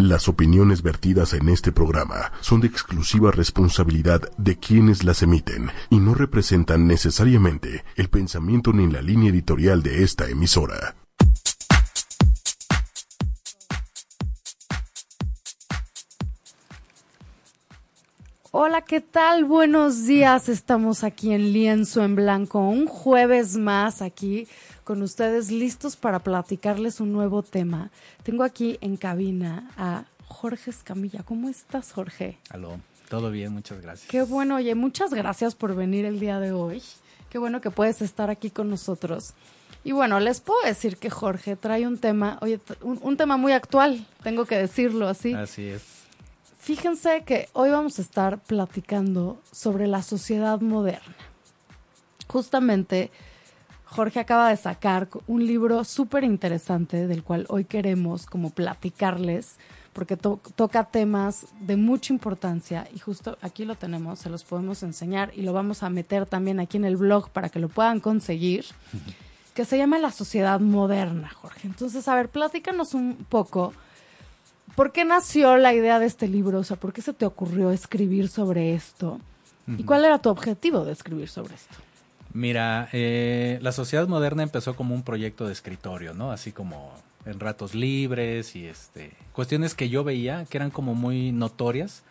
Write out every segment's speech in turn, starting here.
Las opiniones vertidas en este programa son de exclusiva responsabilidad de quienes las emiten y no representan necesariamente el pensamiento ni la línea editorial de esta emisora. Hola, ¿qué tal? Buenos días. Estamos aquí en Lienzo en Blanco, un jueves más aquí con ustedes listos para platicarles un nuevo tema. Tengo aquí en cabina a Jorge Escamilla. ¿Cómo estás, Jorge? Aló, todo bien, muchas gracias. Qué bueno, oye, muchas gracias por venir el día de hoy. Qué bueno que puedes estar aquí con nosotros. Y bueno, les puedo decir que Jorge trae un tema, oye, un, un tema muy actual, tengo que decirlo así. Así es. Fíjense que hoy vamos a estar platicando sobre la sociedad moderna. Justamente Jorge acaba de sacar un libro súper interesante del cual hoy queremos como platicarles porque toca temas de mucha importancia y justo aquí lo tenemos, se los podemos enseñar y lo vamos a meter también aquí en el blog para que lo puedan conseguir, que se llama La Sociedad Moderna, Jorge. Entonces, a ver, platícanos un poco, ¿por qué nació la idea de este libro? O sea, ¿por qué se te ocurrió escribir sobre esto? ¿Y cuál era tu objetivo de escribir sobre esto? Mira, eh, la sociedad moderna empezó como un proyecto de escritorio, ¿no? Así como en ratos libres y este cuestiones que yo veía que eran como muy notorias,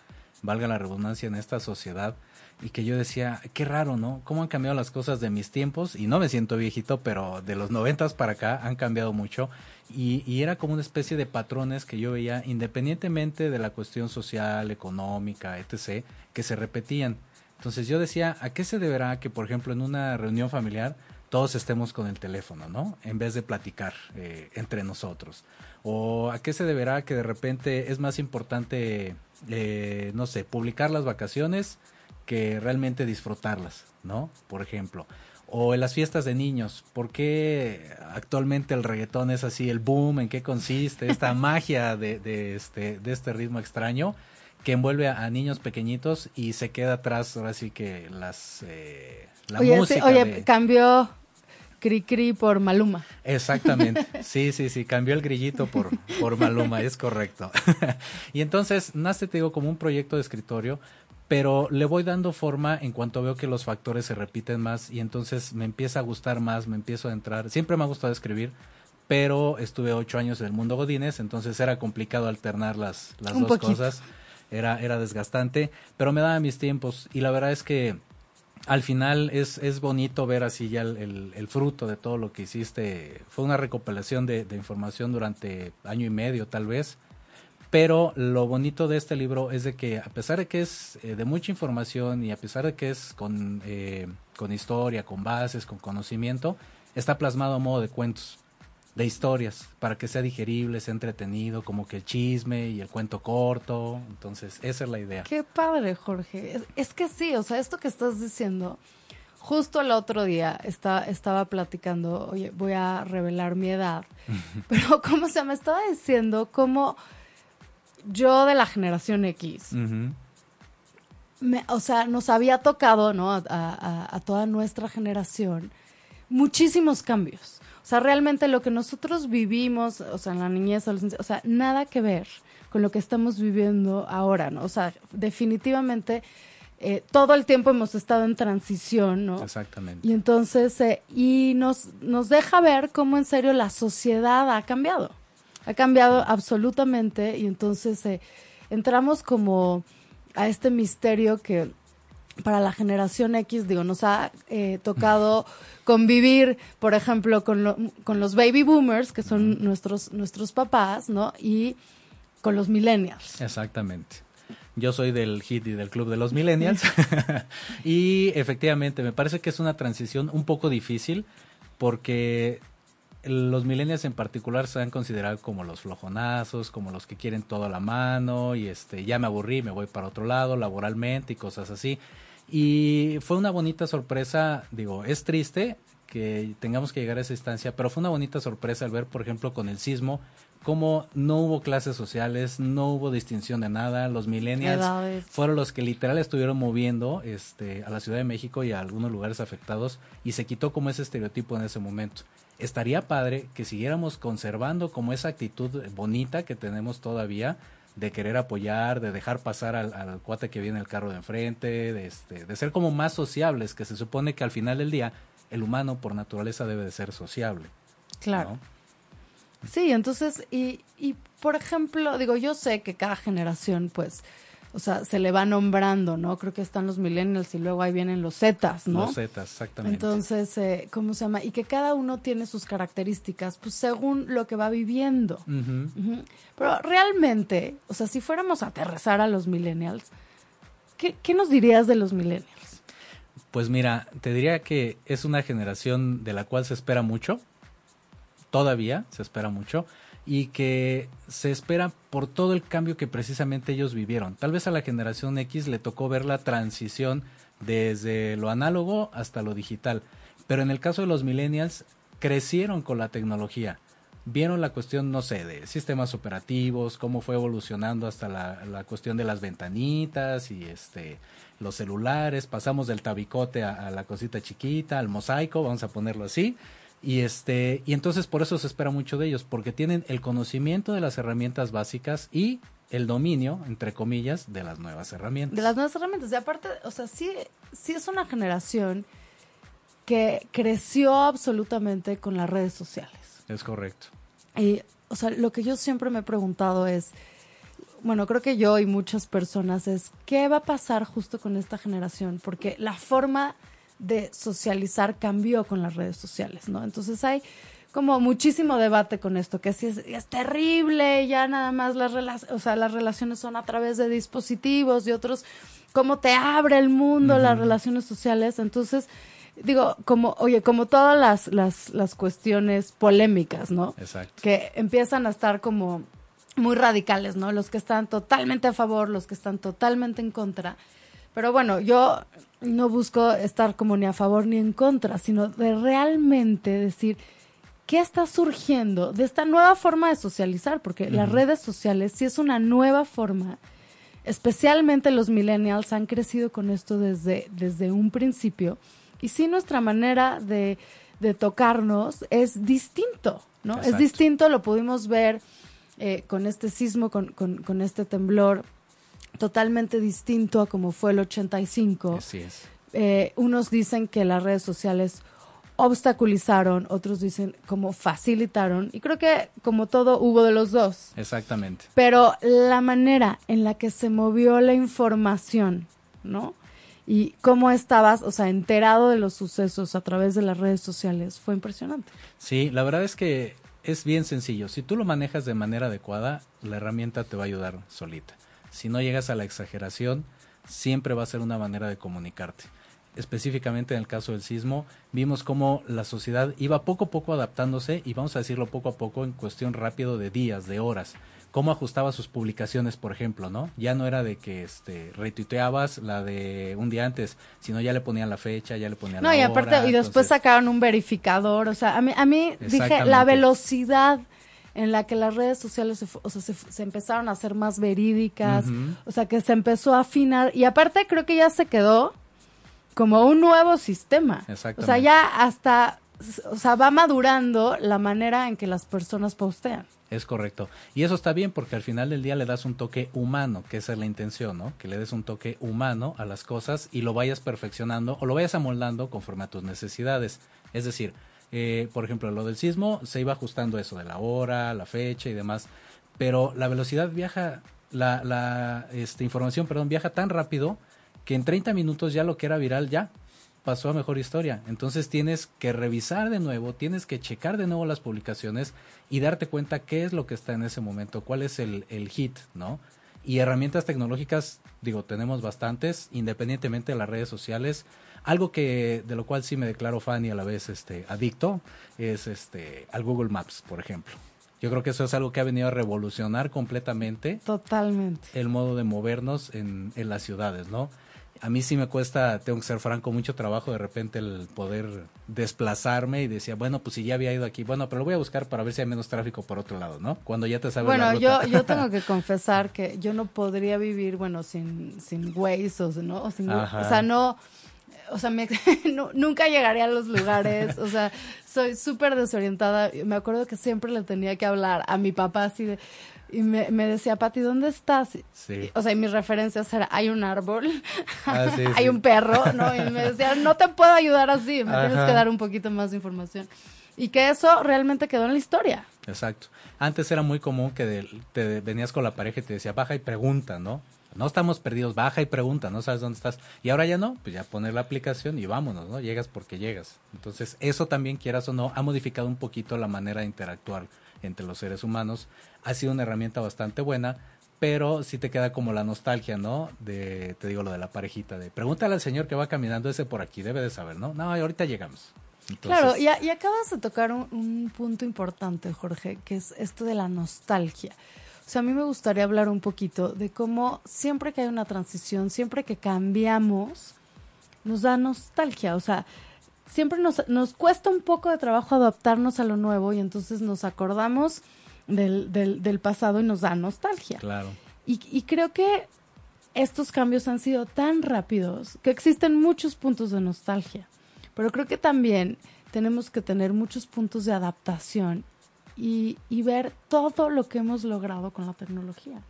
valga la redundancia en esta sociedad y que yo decía, qué raro, ¿no? ¿Cómo han cambiado las cosas de mis tiempos? Y no me siento viejito, pero de los noventas para acá han cambiado mucho. Y, y, era como una especie de patrones que yo veía, independientemente de la cuestión social, económica, etc., que se repetían. Entonces yo decía, ¿a qué se deberá que, por ejemplo, en una reunión familiar todos estemos con el teléfono, ¿no? En vez de platicar eh, entre nosotros. ¿O a qué se deberá que de repente es más importante, eh, no sé, publicar las vacaciones que realmente disfrutarlas, ¿no? Por ejemplo. O en las fiestas de niños, ¿por qué actualmente el reggaetón es así, el boom, en qué consiste, esta magia de, de, este, de este ritmo extraño? Que envuelve a, niños pequeñitos y se queda atrás ahora sí que las eh, la oye, música oye cambió Cri Cri por Maluma. Exactamente, sí, sí, sí, cambió el grillito por, por Maluma, es correcto. y entonces nace, te digo, como un proyecto de escritorio, pero le voy dando forma en cuanto veo que los factores se repiten más y entonces me empieza a gustar más, me empiezo a entrar. Siempre me ha gustado escribir, pero estuve ocho años en el mundo Godines, entonces era complicado alternar las, las dos cosas era, era desgastante, pero me daba mis tiempos. Y la verdad es que al final es, es bonito ver así ya el, el, fruto de todo lo que hiciste. Fue una recopilación de, de, información durante año y medio tal vez, pero lo bonito de este libro es de que a pesar de que es eh, de mucha información y a pesar de que es con, eh, con historia, con bases, con conocimiento, está plasmado a modo de cuentos de historias para que sea digerible, sea entretenido, como que el chisme y el cuento corto. Entonces, esa es la idea. Qué padre, Jorge. Es, que sí, o sea, esto que estás diciendo, justo el otro día está, estaba platicando, oye, voy a revelar mi edad, pero como se me estaba diciendo, como yo de la generación X, o sea, nos había tocado, ¿no? a toda nuestra generación, muchísimos cambios sea, realmente lo que nosotros vivimos, o sea, en la niñez, o sea, nada que ver con lo que estamos viviendo ahora, ¿no? O sea, definitivamente eh, todo el tiempo hemos estado en transición, ¿no? Exactamente. Y entonces, eh, y nos, nos deja ver cómo en serio la sociedad ha cambiado. Ha cambiado absolutamente y entonces eh, entramos como a este misterio que para la generación X, digo, nos ha eh, tocado convivir, por ejemplo, con, con los baby boomers, que son nuestros, nuestros papás, ¿no? Y con los millennials. Exactamente. Yo soy del hit y del club de los millennials. y efectivamente, me parece que es una transición un poco difícil porque los millennials en particular se han considerado como los flojonazos, como los que quieren todo a la mano y este ya me aburrí, me voy para otro lado laboralmente y cosas así. Y fue una bonita sorpresa, digo, es triste que tengamos que llegar a esa instancia, pero fue una bonita sorpresa al ver, por ejemplo, con el sismo, cómo no hubo clases sociales, no hubo distinción de nada, los millennials fueron los que literal estuvieron moviendo este, a la Ciudad de México y a algunos lugares afectados y se quitó como ese estereotipo en ese momento. Estaría padre que siguiéramos conservando como esa actitud bonita que tenemos todavía de querer apoyar, de dejar pasar al, cuate que viene el carro de enfrente, de, este, de ser como más sociables, que se supone que al final del día el humano por naturaleza debe de ser sociable. Claro. Sí, entonces, y, y por ejemplo, digo, yo sé que cada generación, pues, o sea, se le va nombrando, ¿no? Creo que están los millennials y luego ahí vienen los Zetas, ¿no? Los Zetas, exactamente. Entonces, eh, ¿cómo se llama? Y que cada uno tiene sus características, pues según lo que va viviendo. Pero realmente, o sea, si fuéramos a aterrizar a los millennials, ¿qué, qué nos dirías de los millennials? Pues mira, te diría que es una generación de la cual se espera mucho, todavía se espera mucho, y que se espera por todo el cambio que precisamente ellos vivieron. Tal vez a la generación X le tocó ver la transición desde lo análogo hasta lo digital, pero en el caso de los millennials crecieron con la tecnología. Vieron la cuestión, no sé, de sistemas operativos, cómo fue evolucionando hasta la, la cuestión de las ventanitas y este los celulares, pasamos del tabicote a, a la cosita chiquita, al mosaico, vamos a ponerlo así, y este, y entonces por eso se espera mucho de ellos, porque tienen el conocimiento de las herramientas básicas y el dominio, entre comillas, de las nuevas herramientas. De las nuevas herramientas. Y aparte, o sea, sí, sí es una generación que creció absolutamente con las redes sociales. Es correcto. Y, o sea, lo que yo siempre me he preguntado es, bueno, creo que yo y muchas personas es, ¿qué va a pasar justo con esta generación? Porque la forma de socializar cambió con las redes sociales, ¿no? Entonces hay como muchísimo debate con esto, que si es, es terrible, ya nada más las, o sea, las relaciones son a través de dispositivos y otros, cómo te abre el mundo las relaciones sociales. Entonces, digo, como, oye, como todas las, las, las cuestiones polémicas, ¿no? Exacto. que empiezan a estar como muy radicales, ¿no? Los que están totalmente a favor, los que están totalmente en contra. Pero bueno, yo no busco estar como ni a favor ni en contra, sino de realmente decir qué está surgiendo de esta nueva forma de socializar, porque las redes sociales sí es una nueva forma, especialmente los millennials han crecido con esto desde, desde un principio, y sí nuestra manera de, de tocarnos es distinto, ¿no? Es distinto, lo pudimos ver eh, con este sismo, con, con, con este temblor, totalmente distinto a como fue el 85 Así es. eh, unos dicen que las redes sociales obstaculizaron, otros dicen como facilitaron, y creo que como todo hubo de los dos. Exactamente. Pero la manera en la que se movió la información, ¿no? Y cómo estabas, o sea, enterado de los sucesos a través de las redes sociales, fue impresionante. Sí, la verdad es que es bien sencillo. Si tú lo manejas de manera adecuada, la herramienta te va a ayudar solita. Si no llegas a la exageración, siempre va a ser una manera de comunicarte. Específicamente en el caso del sismo, vimos cómo la sociedad iba poco a poco adaptándose y vamos a decirlo poco a poco en cuestión rápido de días, de horas. Cómo ajustaba sus publicaciones, por ejemplo, ¿no? Ya no era de que este retuiteabas la de un día antes, sino ya le ponían la fecha, ya le ponían No, la y aparte, hora, y después entonces- sacaron un verificador, o sea, a mí, a mí dije, la velocidad en la que las redes sociales se, fu- o sea, se, empezaron a hacer más verídicas, o sea, que se empezó a afinar, y aparte creo que ya se quedó como un nuevo sistema. O sea, ya hasta, o sea, va madurando la manera en que las personas postean. Es correcto. Y eso está bien porque al final del día le das un toque humano, que esa es la intención, ¿no? Que le des un toque humano a las cosas y lo vayas perfeccionando o lo vayas amoldando conforme a tus necesidades. Es decir, eh, por ejemplo, lo del sismo se iba ajustando eso de la hora, la fecha y demás, pero la velocidad viaja, la, la este, información, perdón, viaja tan rápido que en 30 minutos ya lo que era viral ya pasó a mejor historia. Entonces tienes que revisar de nuevo, tienes que checar de nuevo las publicaciones y darte cuenta qué es lo que está en ese momento, cuál es el, el hit, ¿no? Y herramientas tecnológicas, digo, tenemos bastantes, independientemente de las redes sociales. Algo que de lo cual sí me declaro fan y a la vez este adicto es este al Google Maps, por ejemplo. Yo creo que eso es algo que ha venido a revolucionar completamente Totalmente. el modo de movernos en, en las ciudades, ¿no? A mí sí me cuesta, tengo que ser franco, mucho trabajo de repente el poder desplazarme y decía, bueno, pues si ya había ido aquí, bueno, pero lo voy a buscar para ver si hay menos tráfico por otro lado, ¿no? Cuando ya te sabes la Bueno, ruta. yo, yo tengo que confesar que yo no podría vivir, bueno, sin, sin Waze o, ¿no? o, sin- Ajá. o sea, no, o sea, me- no- nunca llegaré a los lugares, o sea, soy súper desorientada. Me acuerdo que siempre le tenía que hablar a mi papá así de, y me, me decía, Pati, ¿dónde estás? Sí. Y, o sea, y mis referencias eran, hay un árbol, Ah, sí, hay sí. un perro, ¿no? Y me decía, no te puedo ayudar así, me tienes que dar un poquito más de información. Y que eso realmente quedó en la historia. Exacto. Antes era muy común que de- te venías con la pareja y te decía, baja y pregunta, ¿no? No estamos perdidos, baja y pregunta, no sabes dónde estás. Y ahora ya no, pues ya poner la aplicación y vámonos, ¿no? Llegas porque llegas. Entonces, eso también, quieras o no, ha modificado un poquito la manera de interactuar entre los seres humanos. Ha sido una herramienta bastante buena, pero sí te queda como la nostalgia, ¿no? De, te digo lo de la parejita, de pregúntale al señor que va caminando ese por aquí, debe de saber, ¿no? No, ahorita llegamos. Entonces, Claro, y, acabas de tocar un, un punto importante, Jorge, que es esto de la nostalgia. O sea, a mí me gustaría hablar un poquito de cómo siempre que hay una transición, siempre que cambiamos, nos da nostalgia. O sea, siempre nos, nos cuesta un poco de trabajo adaptarnos a lo nuevo y entonces nos acordamos del, del, del pasado y nos da nostalgia. Claro. Y, y creo que estos cambios han sido tan rápidos que existen muchos puntos de nostalgia. Pero creo que también tenemos que tener muchos puntos de adaptación y, y ver todo lo que hemos logrado con la tecnología.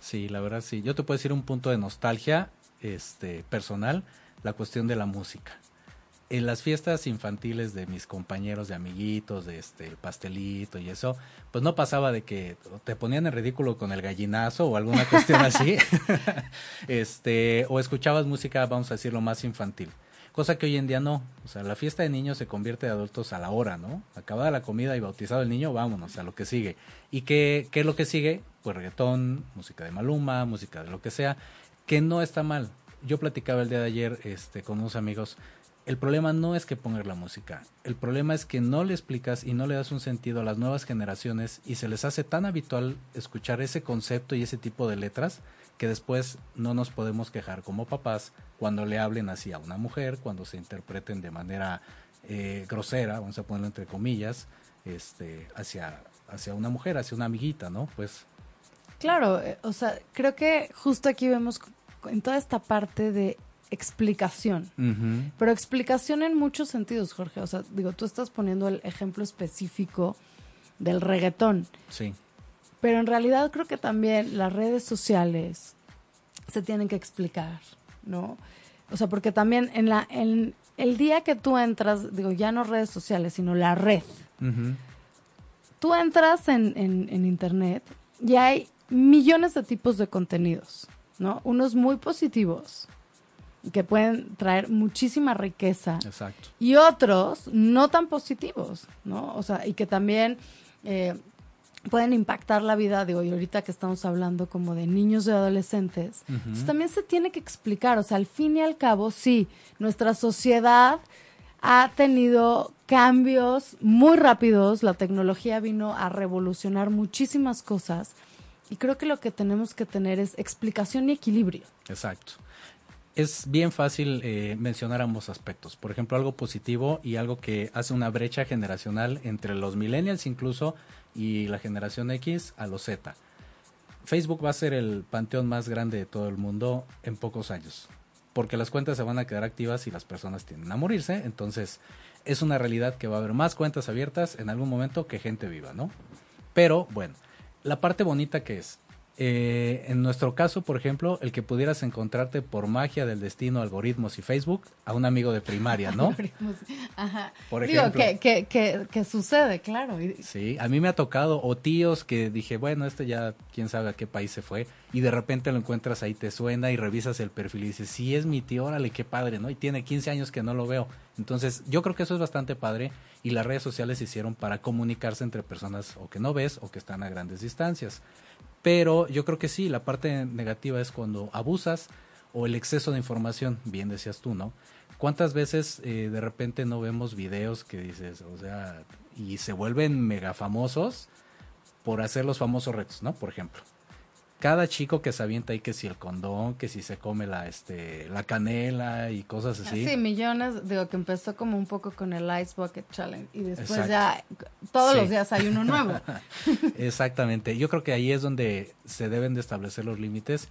Sí, la verdad sí. Yo te puedo decir un punto de nostalgia este, personal, la cuestión de la música. En las fiestas infantiles de mis compañeros, de amiguitos, de este el pastelito y eso, pues no pasaba de que te ponían en ridículo con el gallinazo o alguna cuestión así. este, o escuchabas música, vamos a decirlo, más infantil. Cosa que hoy en día no. O sea, la fiesta de niños se convierte de adultos a la hora, ¿no? Acabada la comida y bautizado el niño, vámonos a lo que sigue. ¿Y qué, qué es lo que sigue? Pues reggaetón, música de Maluma, música de lo que sea, que no está mal. Yo platicaba el día de ayer este, con unos amigos. El problema no es que pongas la música. El problema es que no le explicas y no le das un sentido a las nuevas generaciones y se les hace tan habitual escuchar ese concepto y ese tipo de letras que después no nos podemos quejar como papás cuando le hablen así a una mujer, cuando se interpreten de manera eh, grosera, vamos a ponerlo entre comillas, este, hacia, hacia una mujer, hacia una amiguita, ¿no? Pues Claro, eh, o sea, creo que justo aquí vemos en toda esta parte de explicación. Pero explicación en muchos sentidos, Jorge. O sea, digo, tú estás poniendo el ejemplo específico del reggaetón. sí, Pero en realidad creo que también las redes sociales se tienen que explicar, ¿no? O sea, porque también en la en el día que tú entras, digo, ya no redes sociales, sino la red. Tú entras en, en, en internet y hay millones de tipos de contenidos, ¿no? Unos muy positivos, que pueden traer muchísima riqueza exacto. y otros no tan positivos, ¿no? O sea, y que también eh, pueden impactar la vida, digo, y ahorita que estamos hablando como de niños y adolescentes, pues también se tiene que explicar, o sea, al fin y al cabo, sí, nuestra sociedad ha tenido cambios muy rápidos, la tecnología vino a revolucionar muchísimas cosas y creo que lo que tenemos que tener es explicación y equilibrio. Exacto. Es bien fácil eh, mencionar ambos aspectos. Por ejemplo, algo positivo y algo que hace una brecha generacional entre los millennials incluso y la generación X a los Z. Facebook va a ser el panteón más grande de todo el mundo en pocos años. Porque las cuentas se van a quedar activas y las personas tienden a morirse. Entonces, es una realidad que va a haber más cuentas abiertas en algún momento que gente viva, ¿no? Pero, bueno, la parte bonita que es, eh, en nuestro caso, por ejemplo, el que pudieras encontrarte por magia del destino, algoritmos y Facebook a un amigo de primaria, ¿no? Ajá. Por Digo, ejemplo. que, que, que, que sucede, claro. Sí, a mí me ha tocado, o tíos que dije, bueno, este ya quién sabe a qué país se fue, y de repente lo encuentras ahí, te suena y revisas el perfil y dices, sí, es mi tío, órale, qué padre, ¿no? Y tiene 15 años que no lo veo. Entonces, yo creo que eso es bastante padre y las redes sociales se hicieron para comunicarse entre personas o que no ves o que están a grandes distancias. Pero yo creo que sí, la parte negativa es cuando abusas o el exceso de información, bien decías tú, ¿no? ¿Cuántas veces eh, de repente no vemos videos que dices, o sea, y se vuelven mega famosos por hacer los famosos retos, ¿no? Por ejemplo, cada chico que se avienta ahí que si el condón, que si se come la este la canela y cosas así. Sí, millones, digo que empezó como un poco con el Ice Bucket Challenge y después Exacto. ya todos Sí. los días hay uno nuevo. Exactamente. Yo creo que ahí es donde se deben de establecer los límites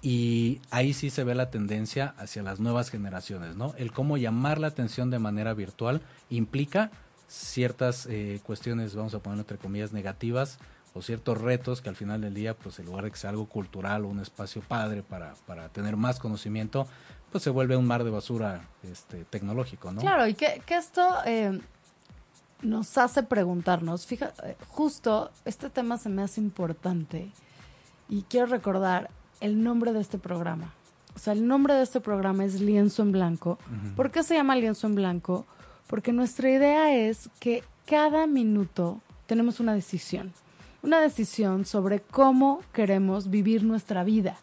y ahí sí se ve la tendencia hacia las nuevas generaciones, ¿no? El cómo llamar la atención de manera virtual implica ciertas eh, cuestiones, vamos a poner entre comillas, negativas o ciertos retos que al final del día, pues en lugar de que sea algo cultural o un espacio padre para, para tener más conocimiento, pues se vuelve un mar de basura este, tecnológico, ¿no? Claro, y que, que esto eh, nos hace preguntarnos, fíjate, justo este tema se me hace importante y quiero recordar el nombre de este programa. O sea, el nombre de este programa es Lienzo en Blanco. ¿Por qué se llama Lienzo en Blanco? Porque nuestra idea es que cada minuto tenemos una decisión. Una decisión sobre cómo queremos vivir nuestra vida.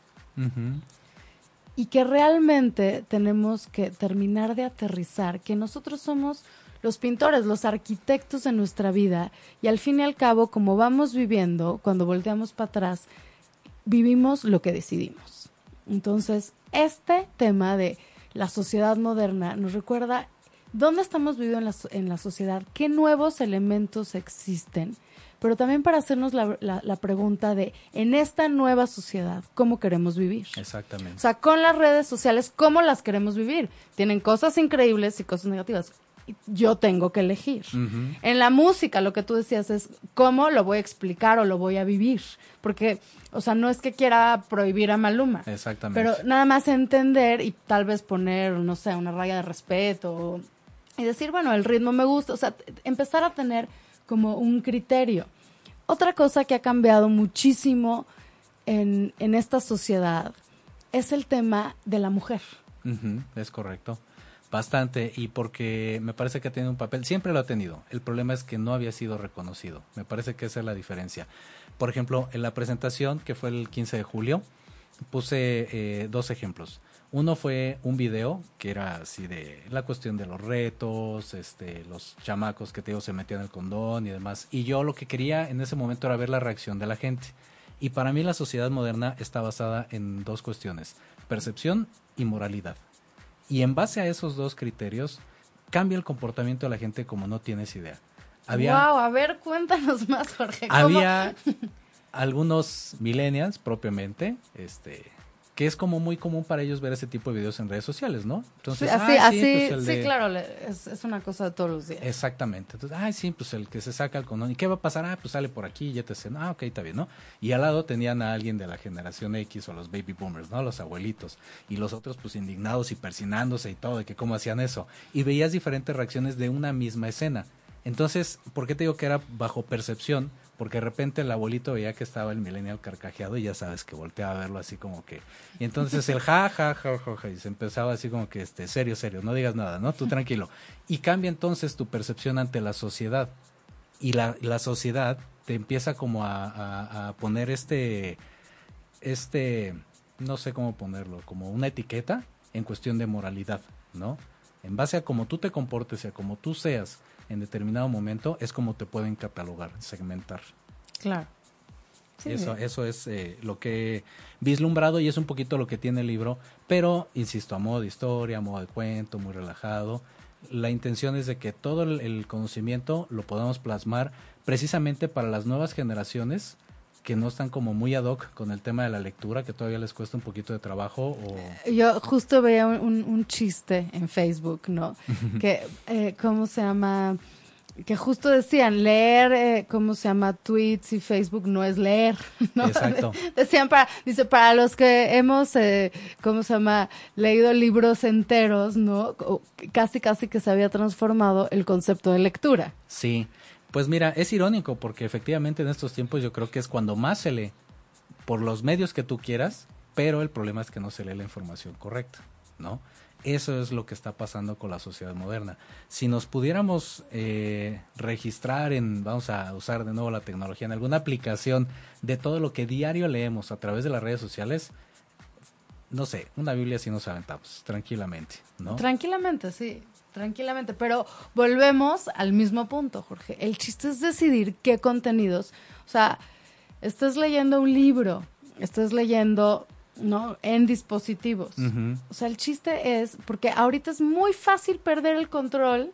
Y que realmente tenemos que terminar de aterrizar que nosotros somos los pintores, los arquitectos de nuestra vida. Y al fin y al cabo, como vamos viviendo, cuando volteamos para atrás, vivimos lo que decidimos. Entonces, este tema de la sociedad moderna nos recuerda dónde estamos viviendo en la, en la sociedad, qué nuevos elementos existen, pero también para hacernos la, la, pregunta de, en esta nueva sociedad, ¿cómo queremos vivir? Exactamente. O sea, con las redes sociales, ¿cómo las queremos vivir? Tienen cosas increíbles y cosas negativas yo tengo que elegir. En la música, lo que tú decías es cómo lo voy a explicar o lo voy a vivir. Porque, o sea, no es que quiera prohibir a Maluma. Exactamente. Pero nada más entender y tal vez poner, no sé, una raya de respeto y decir, bueno, el ritmo me gusta. O sea, empezar a tener como un criterio. Otra cosa que ha cambiado muchísimo en, en esta sociedad es el tema de la mujer. es correcto. Bastante, y porque me parece que ha tenido un papel, siempre lo ha tenido. El problema es que no había sido reconocido. Me parece que esa es la diferencia. Por ejemplo, en la presentación, que fue el 15 de julio, puse eh, dos ejemplos. Uno fue un video que era así de la cuestión de los retos, este, los chamacos que te digo se metían el condón y demás. Y yo lo que quería en ese momento era ver la reacción de la gente. Y para mí la sociedad moderna está basada en dos cuestiones, percepción y moralidad. Y en base a esos dos criterios, cambia el comportamiento de la gente como no tienes idea. Había, wow, a ver, cuéntanos más, Jorge. Había algunos millennials propiamente, este, que es como muy común para ellos ver ese tipo de videos en redes sociales, ¿no? Entonces, así, así, pues sí, claro, es, es, una cosa de todos los días. Exactamente. Entonces, ay, sí, pues el que se saca el condón, ¿y qué va a pasar? Ah, pues sale por aquí y ya te sé, ah, ok, está bien, ¿no? Y al lado tenían a alguien de la generación X o los baby boomers, ¿no? Los abuelitos. Y los otros, pues indignados y persinándose y todo, de que cómo hacían eso. Y veías diferentes reacciones de una misma escena. Entonces, ¿por qué te digo que era bajo percepción? Porque de repente el abuelito veía que estaba el millennial carcajeado y ya sabes que volteaba a verlo así como que y entonces el ja ja ja ja, ja y se empezaba así como que este serio serio no digas nada no tú tranquilo. Y cambia entonces tu percepción ante la sociedad. Y la, la sociedad te empieza como a, a, poner este este no sé cómo ponerlo como una etiqueta en cuestión de moralidad no en base a cómo tú te comportes y a cómo tú seas en determinado momento, es como te pueden catalogar, segmentar. Claro. eso, eso es eh, lo que he vislumbrado y es un poquito lo que tiene el libro, pero insisto, a modo de historia, a modo de cuento, muy relajado. La intención es de que todo el conocimiento lo podamos plasmar precisamente para las nuevas generaciones que no están como muy ad hoc con el tema de la lectura, que todavía les cuesta un poquito de trabajo? O... Yo justo veía un, un chiste en Facebook, ¿no? que, eh, ¿cómo se llama? Que justo decían, leer, eh, ¿cómo se llama? Tweets y Facebook no es leer, ¿no? Exacto. Decían, para, dice, para los que hemos, eh, ¿cómo se llama? Leído libros enteros, ¿no? Casi, casi que se había transformado el concepto de lectura. Sí. Pues mira, es irónico porque efectivamente en estos tiempos yo creo que es cuando más se lee por los medios que tú quieras, pero el problema es que no se lee la información correcta, ¿no? Eso es lo que está pasando con la sociedad moderna. Si nos pudiéramos eh, registrar en, vamos a usar de nuevo la tecnología, en alguna aplicación de todo lo que diario leemos a través de las redes sociales, no sé, una Biblia sí nos aventamos, tranquilamente, ¿no? Tranquilamente, sí tranquilamente, pero volvemos al mismo punto, Jorge. El chiste es decidir qué contenidos, o sea, estás leyendo un libro, estás leyendo, ¿no? En dispositivos. O sea, el chiste es, porque ahorita es muy fácil perder el control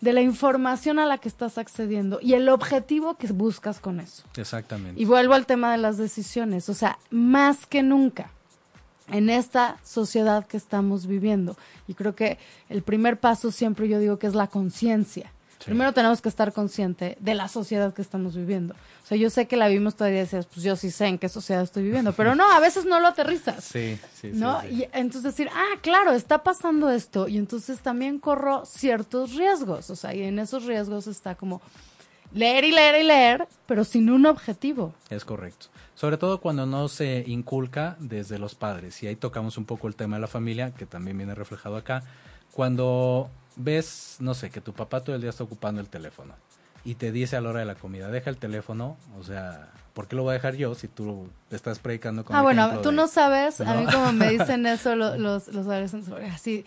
de la información a la que estás accediendo y el objetivo que buscas con eso. Exactamente. Y vuelvo al tema de las decisiones, o sea, más que nunca en esta sociedad que estamos viviendo. Y creo que el primer paso siempre yo digo que es la conciencia. Primero tenemos que estar consciente de la sociedad que estamos viviendo. O sea, yo sé que la vimos todavía y decías, pues yo sí sé en qué sociedad estoy viviendo, pero no, a veces no lo aterrizas. Sí, sí, ¿no? sí, Y entonces decir, ah, claro, está pasando esto y entonces también corro ciertos riesgos. O sea, y en esos riesgos está como leer y leer y leer, pero sin un objetivo. Es correcto. Sobre todo cuando no se inculca desde los padres. Y ahí tocamos un poco el tema de la familia, que también viene reflejado acá. Cuando ves, no sé, que tu papá todo el día está ocupando el teléfono y te dice a la hora de la comida, deja el teléfono, o sea, ¿por qué lo voy a dejar yo si tú estás predicando con Ah, bueno, tú de- no sabes, a mí como me dicen eso lo- los, los adolescentes, así,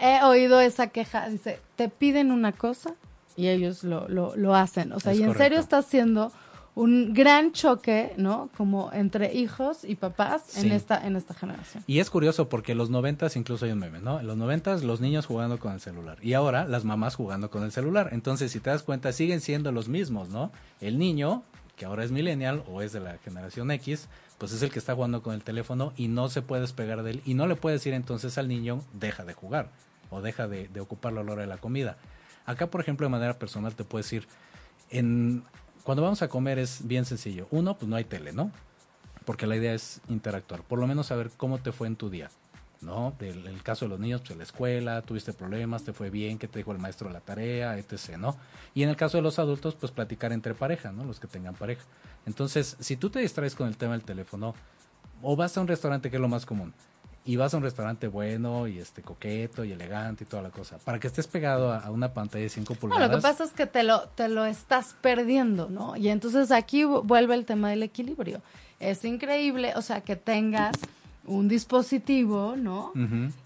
he oído esa queja, dice, te piden una cosa y ellos lo, lo, lo hacen. O sea, Es y en serio está haciendo un gran choque, ¿no? Como entre hijos y papás Sí. en esta en esta generación. Y es curioso porque en los noventas incluso hay un meme, ¿no? En los noventas los niños jugando con el celular y ahora las mamás jugando con el celular. Entonces, si te das cuenta, siguen siendo los mismos, ¿no? El niño, que ahora es millennial o es de la generación X, pues es el que está jugando con el teléfono y no se puede despegar de él y no le puede decir entonces al niño, deja de jugar o deja de, de ocuparlo a la hora de la comida. Acá, por ejemplo, de manera personal te puedo decir, en, cuando vamos a comer es bien sencillo. Uno, pues no hay tele, ¿no? porque la idea es interactuar, por lo menos saber cómo te fue en tu día, ¿no? Del el caso de los niños, pues en la escuela, tuviste problemas, te fue bien, qué te dijo el maestro la tarea, etc., ¿no? Y en el caso de los adultos, pues platicar entre pareja, ¿no? Los que tengan pareja. Entonces, si tú te distraes con el tema del teléfono, o vas a un restaurante, que es lo más común, y vas a un restaurante bueno y este coqueto y elegante y toda la cosa, para que estés pegado a, a una pantalla de 5 No, pulgadas. lo que pasa es que te lo, te lo estás perdiendo, ¿no? Y entonces aquí vu- vuelve el tema del equilibrio. Es increíble, o sea, que tengas un dispositivo, ¿no?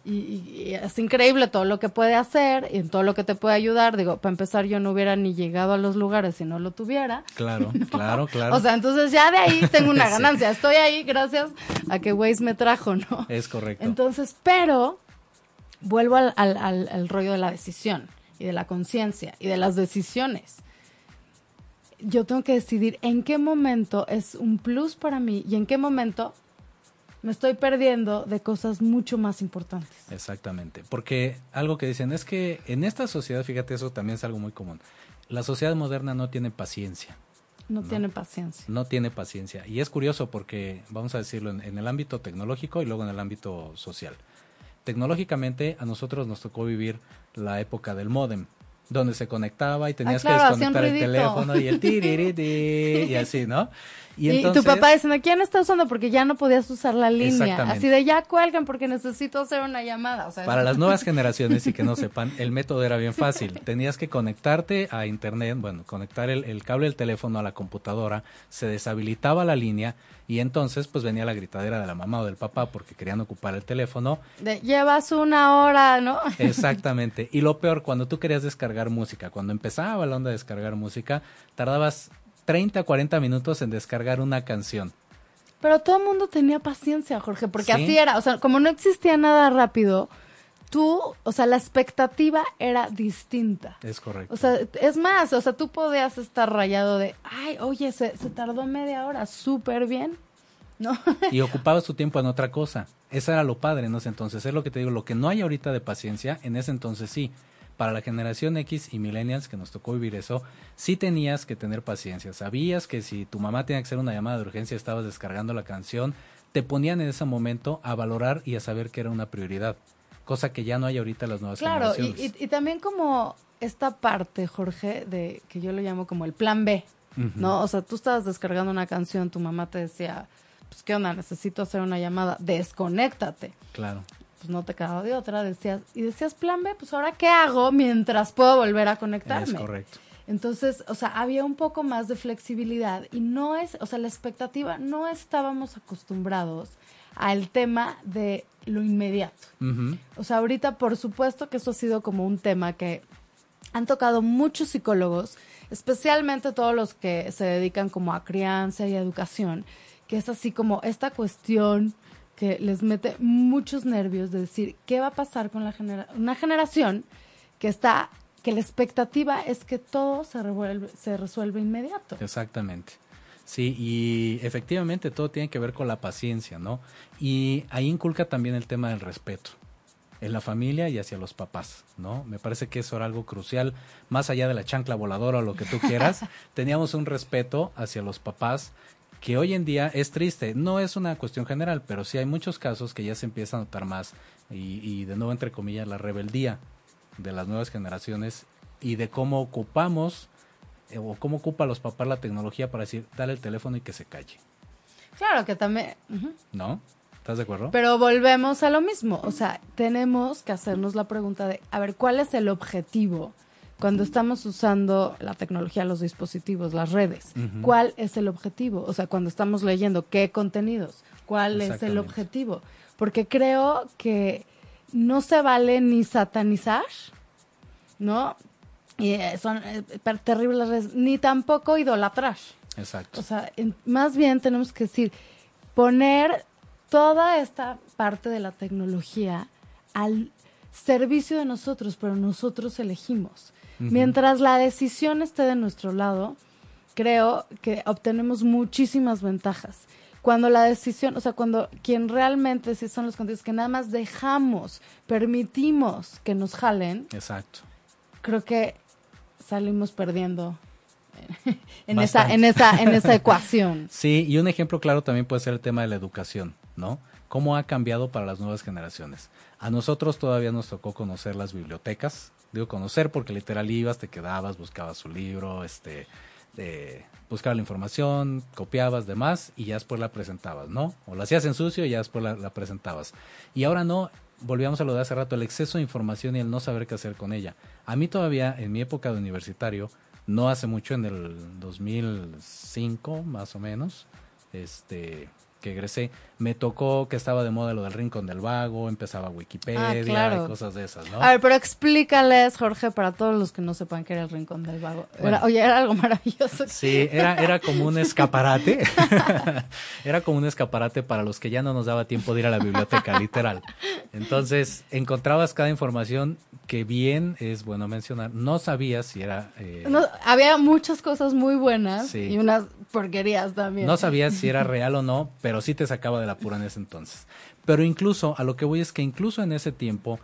Y, y- y es increíble todo lo que puede hacer y en todo lo que te puede ayudar. Digo, para empezar, yo no hubiera ni llegado a los lugares si no lo tuviera. Claro, claro, claro. O sea, entonces ya de ahí tengo una Sí. ganancia. Estoy ahí gracias a que Waze me trajo, ¿no? es correcto. Entonces, pero vuelvo al, al- al- al rollo de la decisión y de la conciencia y de las decisiones. Yo tengo que decidir en qué momento es un plus para mí y en qué momento me estoy perdiendo de cosas mucho más importantes. Exactamente, porque algo que dicen es que en esta sociedad, fíjate, eso también es algo muy común. La sociedad moderna no tiene paciencia, No, tiene paciencia. no tiene paciencia. Y es curioso porque, vamos a decirlo, en, en el ámbito tecnológico y luego en el ámbito social. Tecnológicamente a nosotros nos tocó vivir la época del módem, donde se conectaba y tenías claro, que desconectar el teléfono y el tiririti y así, ¿no? Y, tu papá diciendo, ¿quién está usando? Porque ya no podías usar la línea. Así de ya cuelgan porque necesito hacer una llamada. O sea, Para las nuevas generaciones y que no sepan, el método era bien fácil. Tenías que conectarte a internet, bueno, conectar el, el cable del teléfono a la computadora, se deshabilitaba la línea y entonces pues venía la gritadera de la mamá o del papá porque querían ocupar el teléfono. de, llevas una hora, ¿no? Exactamente. Y lo peor, cuando tú querías descargar música, cuando empezaba la onda de descargar música, tardabas 30, 40 minutos en descargar una canción. Pero todo el mundo tenía paciencia, Jorge, porque Sí. así era. O sea, como no existía nada rápido, tú, o sea, la expectativa era distinta. Es correcto. O sea, es más, o sea, tú podías estar rayado de, ay, oye, se, se tardó media hora, súper bien, ¿no? y ocupabas tu tiempo en otra cosa. Eso era lo padre ese entonces. Es lo que te digo, lo que no hay ahorita de paciencia, en ese entonces sí. Para la generación X y millennials que nos tocó vivir eso, sí tenías que tener paciencia. Sabías que si tu mamá tenía que hacer una llamada de urgencia, estabas descargando la canción, te ponían en ese momento a valorar y a saber que era una prioridad. Cosa que ya no hay ahorita en las nuevas Claro, y, generaciones. y- y también como esta parte, Jorge, de que yo lo llamo como el plan B. ¿no? O sea, tú estabas descargando una canción, tu mamá te decía, pues, ¿qué onda? Necesito hacer una llamada, desconéctate. Claro. Pues no te quedaba de otra, decías, y decías plan B, pues ahora qué hago mientras puedo volver a conectarme. Es correcto. Entonces, o sea, había un poco más de flexibilidad y no es, o sea, la expectativa, no estábamos acostumbrados al tema de lo inmediato. O sea, ahorita por supuesto que eso ha sido como un tema que han tocado muchos psicólogos, especialmente todos los que se dedican como a crianza y educación, que es así como esta cuestión que les mete muchos nervios de decir qué va a pasar con la genera una generación que está que la expectativa es que todo se revuelve, se resuelve inmediato. Exactamente. Sí, y efectivamente todo tiene que ver con la paciencia, ¿no? Y ahí inculca también el tema del respeto. en la familia y hacia los papás, ¿no? Me parece que eso era algo crucial, más allá de la chancla voladora o lo que tú quieras, teníamos un respeto hacia los papás que hoy en día es triste. No es una cuestión general, pero sí hay muchos casos que ya se empieza a notar más y, y de nuevo, entre comillas, la rebeldía de las nuevas generaciones y de cómo ocupamos o cómo ocupa los papás la tecnología para decir, dale el teléfono y que se calle. Claro que también. ¿No? ¿Estás de acuerdo? Pero volvemos a lo mismo. O sea, tenemos que hacernos la pregunta de, a ver, ¿cuál es el objetivo cuando estamos usando la tecnología, los dispositivos, las redes? ¿Cuál es el objetivo? O sea, cuando estamos leyendo qué contenidos, ¿cuál es el objetivo? Porque creo que no se vale ni satanizar, ¿no? Y eh, son eh, terribles redes, ni tampoco idolatrar. Exacto. O sea, más bien tenemos que decir, poner toda esta parte de la tecnología al servicio de nosotros, pero nosotros elegimos. Mientras la decisión esté de nuestro lado, creo que obtenemos muchísimas ventajas. Cuando la decisión, o sea, cuando quien realmente sí son los contenidos que nada más dejamos, permitimos que nos jalen. Exacto. Creo que salimos perdiendo en esa, en esa, en esa ecuación. Sí, y un ejemplo claro también puede ser el tema de la educación, ¿no? ¿Cómo ha cambiado para las nuevas generaciones? A nosotros todavía nos tocó conocer las bibliotecas. Digo conocer porque literal ibas, te quedabas, buscabas su libro, este, eh, buscabas la información, copiabas demás y ya después la presentabas, ¿no? O la hacías en sucio y ya después la, la presentabas. Y ahora no, volvíamos a lo de hace rato, el exceso de información y el no saber qué hacer con ella. A mí todavía, en mi época de universitario, no hace mucho, en el 2005 más o menos, este, que egresé, me tocó que estaba de moda lo del Rincón del Vago, empezaba Wikipedia y cosas de esas, ¿no? A ver, pero explícales, Jorge, para todos los que no sepan qué era el Rincón del Vago. oye, era algo maravilloso. Sí, era, era como un escaparate. era como un escaparate para los que ya no nos daba tiempo de ir a la biblioteca, literal. Entonces, encontrabas cada información que bien es bueno mencionar. No sabías si era... Eh, había muchas cosas muy buenas y unas porquerías también. No sabías si era real o no, pero sí te sacaba de la pura en ese entonces. Pero incluso, a lo que voy es que incluso en ese tiempo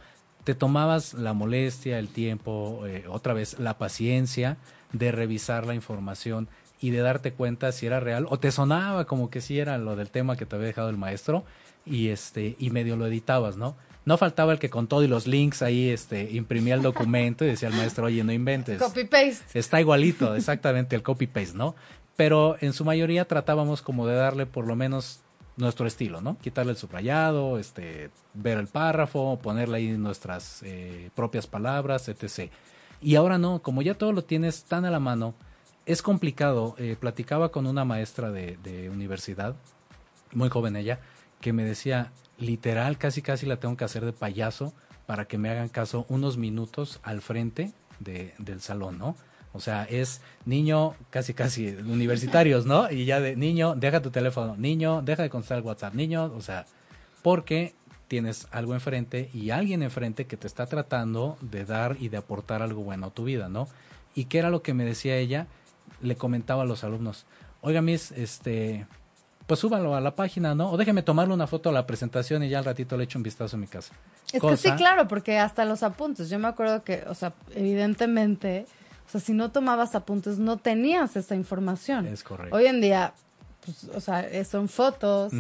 te tomabas la molestia, el tiempo, eh, otra vez la paciencia de revisar la información y de darte cuenta si era real o te sonaba como que sí era lo del tema que te había dejado el maestro y este y medio lo editabas, ¿no? No faltaba el que con todo y los links ahí este imprimía el documento y decía al maestro, "Oye, no inventes." Copy paste. Está igualito, exactamente el copy paste, ¿no? Pero en su mayoría tratábamos como de darle por lo menos nuestro estilo, ¿no? Quitarle el subrayado, este, ver el párrafo, ponerle ahí nuestras eh, propias palabras, etc. Y ahora no, como ya todo lo tienes tan a la mano, es complicado. Eh, platicaba con una maestra de, de, universidad, muy joven ella, que me decía, literal, casi casi la tengo que hacer de payaso para que me hagan caso unos minutos al frente de, del salón, ¿no? O sea, es niño, casi casi universitarios, ¿no? Y ya de niño, deja tu teléfono, niño, deja de contestar el WhatsApp, niño, o sea, porque tienes algo enfrente y alguien enfrente que te está tratando de dar y de aportar algo bueno a tu vida, ¿no? Y qué era lo que me decía ella, le comentaba a los alumnos, oiga, mis, este, pues súbalo a la página, ¿no? O déjeme tomarle una foto a la presentación y ya al ratito le echo un vistazo a mi casa. Es que sí, claro, porque hasta los apuntes, yo me acuerdo que, o sea, evidentemente o sea, si no tomabas apuntes, no tenías esa información. Es correcto. Hoy en día, pues, o sea, eh, son fotos,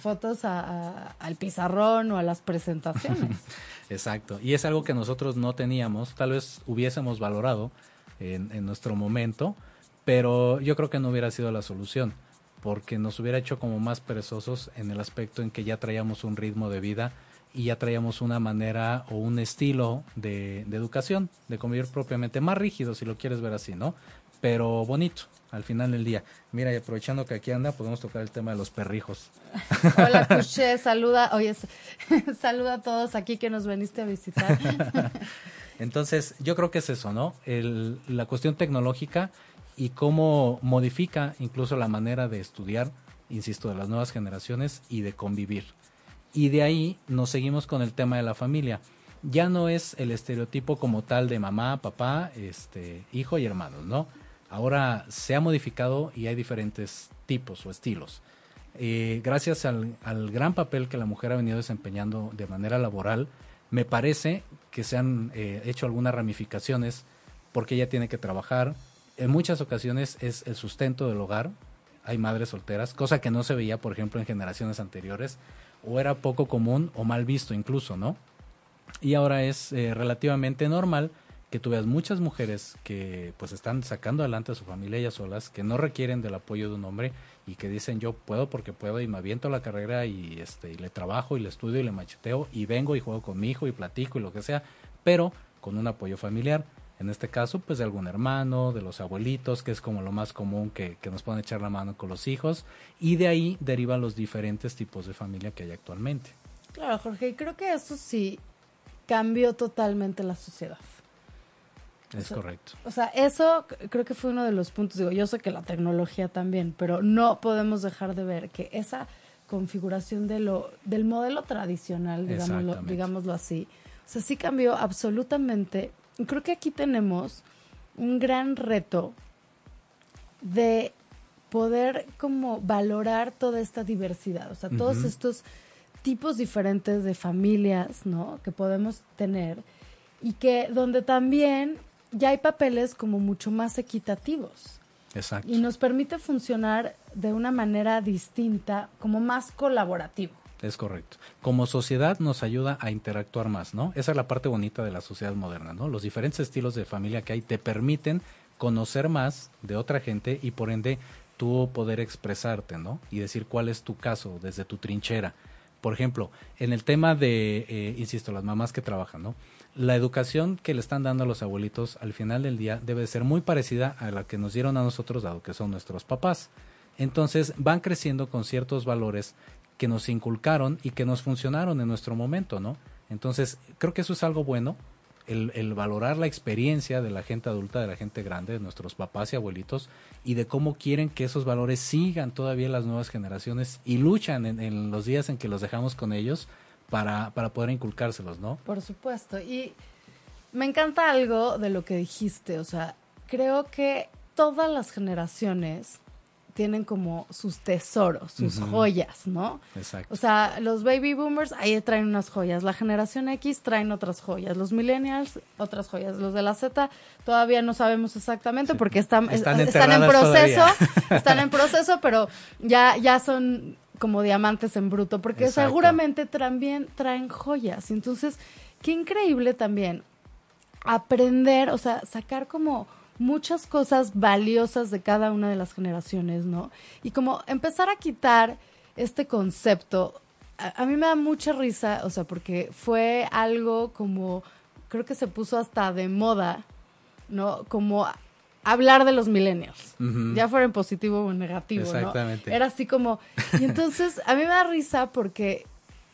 fotos al pizarrón o a las presentaciones. Exacto. Y es algo que nosotros no teníamos, tal vez hubiésemos valorado en, en nuestro momento, pero yo creo que no hubiera sido la solución, porque nos hubiera hecho como más perezosos en el aspecto en que ya traíamos un ritmo de vida y ya traíamos una manera o un estilo de, educación, de convivir propiamente, más rígido si lo quieres ver así, ¿no? Pero bonito al final del día. Mira, y aprovechando que aquí anda, podemos tocar el tema de los perrijos. Hola, Cuché, saluda, oye, saluda a todos aquí que nos veniste a visitar. Entonces, yo creo que es eso, ¿no? El, la cuestión tecnológica y cómo modifica incluso la manera de estudiar, insisto, de las nuevas generaciones y de convivir. Y de ahí nos seguimos con el tema de la familia. Ya no es el estereotipo como tal de mamá, papá, este, hijo y hermanos, ¿no? Ahora se ha modificado y hay diferentes tipos o estilos. Eh, gracias al, gran papel que la mujer ha venido desempeñando de manera laboral, Me parece que se han eh, hecho algunas ramificaciones porque ella tiene que trabajar. En muchas ocasiones es el sustento del hogar. Hay madres solteras, cosa que no se veía, por ejemplo, en generaciones anteriores, o era poco común o mal visto incluso, ¿no? Y ahora es eh, relativamente normal que tú veas muchas mujeres que pues están sacando adelante a su familia ellas solas, que no requieren del apoyo de un hombre y que dicen yo puedo porque puedo y me aviento la carrera y este y le trabajo y le estudio y le macheteo y vengo y juego con mi hijo y platico y lo que sea, pero con un apoyo familiar. En este caso, pues de algún hermano, de los abuelitos, que es como lo más común que, que nos pueden echar la mano con los hijos, y de ahí derivan los diferentes tipos de familia que hay actualmente. Claro, Jorge, y creo que eso sí cambió totalmente la sociedad. Es correcto. O sea, eso creo que fue uno de los puntos. Digo, yo sé que la tecnología también, pero no podemos dejar de ver que esa configuración de lo, del modelo tradicional, digámoslo, digámoslo así, o sea, sí cambió absolutamente. Creo que aquí tenemos un gran reto de poder como valorar toda esta diversidad, o sea, todos estos tipos diferentes de familias, ¿no? Que podemos tener y que donde también ya hay papeles como mucho más equitativos. Exacto. Y nos permite funcionar de una manera distinta, como más colaborativo. Es correcto. Como sociedad nos ayuda a interactuar más, ¿no? Esa es la parte bonita de la sociedad moderna, ¿no? Los diferentes estilos de familia que hay te permiten conocer más de otra gente y por ende tú poder expresarte, ¿no? Y decir cuál es tu caso desde tu trinchera. Por ejemplo, en el tema de, eh, insisto, las mamás que trabajan, ¿no? la educación que le están dando a los abuelitos al final del día debe ser muy parecida a la que nos dieron a nosotros, dado que son nuestros papás. Entonces van creciendo con ciertos valores que nos inculcaron y que nos funcionaron en nuestro momento, ¿no? Entonces creo que eso es algo bueno, el, valorar la experiencia de la gente adulta, de la gente grande, de nuestros papás y abuelitos, y de cómo quieren que esos valores sigan todavía las nuevas generaciones y luchan en, en los días en que los dejamos con ellos para, para poder inculcárselos, ¿no? Por supuesto. Y me encanta algo de lo que dijiste, o sea, creo que todas las generaciones tienen como sus tesoros, sus joyas, ¿no? Exacto. O sea, los baby boomers ahí traen unas joyas, la generación X traen otras joyas, los millennials otras joyas, los de la Z todavía no sabemos exactamente porque están, están, están en proceso, están en proceso, pero ya, ya son como diamantes en bruto, porque seguramente también traen joyas. Entonces, qué increíble también aprender, o sea, sacar como muchas cosas valiosas de cada una de las generaciones, ¿no? Y como empezar a quitar este concepto. A, a, mí me da mucha risa, o sea, porque fue algo como, creo que se puso hasta de moda, ¿no? Como hablar de los millennials, ya fuera en positivo o en negativo, Exactamente. ¿no? Era así como, y entonces a mí me da risa porque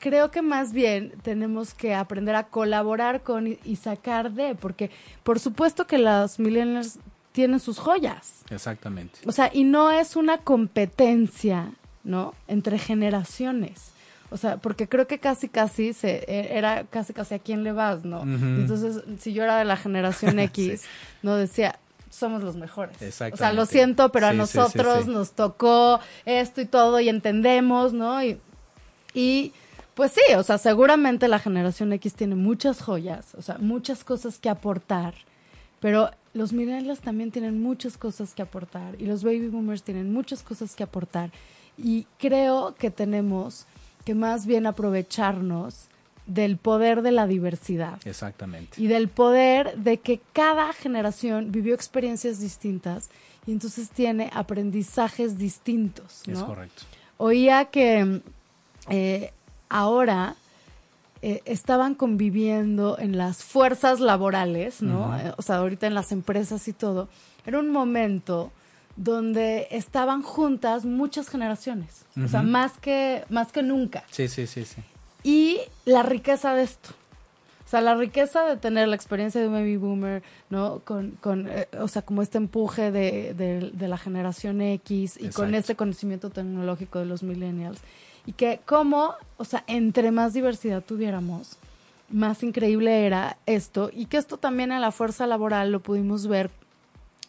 creo que más bien tenemos que aprender a colaborar con y, sacar de, porque por supuesto que los millennials tienen sus joyas. Exactamente. O sea, y no es una competencia, ¿no? Entre generaciones. O sea, porque creo que casi casi se e, era casi casi a quién le vas, ¿no? Entonces, si yo era de la generación X, sí. no decía, somos los mejores. O sea, lo siento, pero a nosotros nos tocó esto y todo y entendemos, ¿no? Y, y pues sí, o sea, seguramente la generación X tiene muchas joyas, o sea, muchas cosas que aportar, pero los millennials también tienen muchas cosas que aportar y los baby boomers tienen muchas cosas que aportar. Y creo que tenemos que más bien aprovecharnos del poder de la diversidad. Exactamente. Y del poder de que cada generación vivió experiencias distintas y entonces tiene aprendizajes distintos. ¿no? Es correcto. Oía que eh, ahora eh, estaban conviviendo en las fuerzas laborales, ¿no? Uh -huh. O sea, ahorita en las empresas y todo. Era un momento donde estaban juntas muchas generaciones, uh -huh. o sea, más que, más que nunca. Sí, sí, sí, sí y la riqueza de esto. O sea, la riqueza de tener la experiencia de un baby boomer, ¿no? Con, con eh, o sea, como este empuje de, de, de la generación X y Exacto. con este conocimiento tecnológico de los millennials. Y que como, o sea, entre más diversidad tuviéramos, más increíble era esto. Y que esto también en la fuerza laboral lo pudimos ver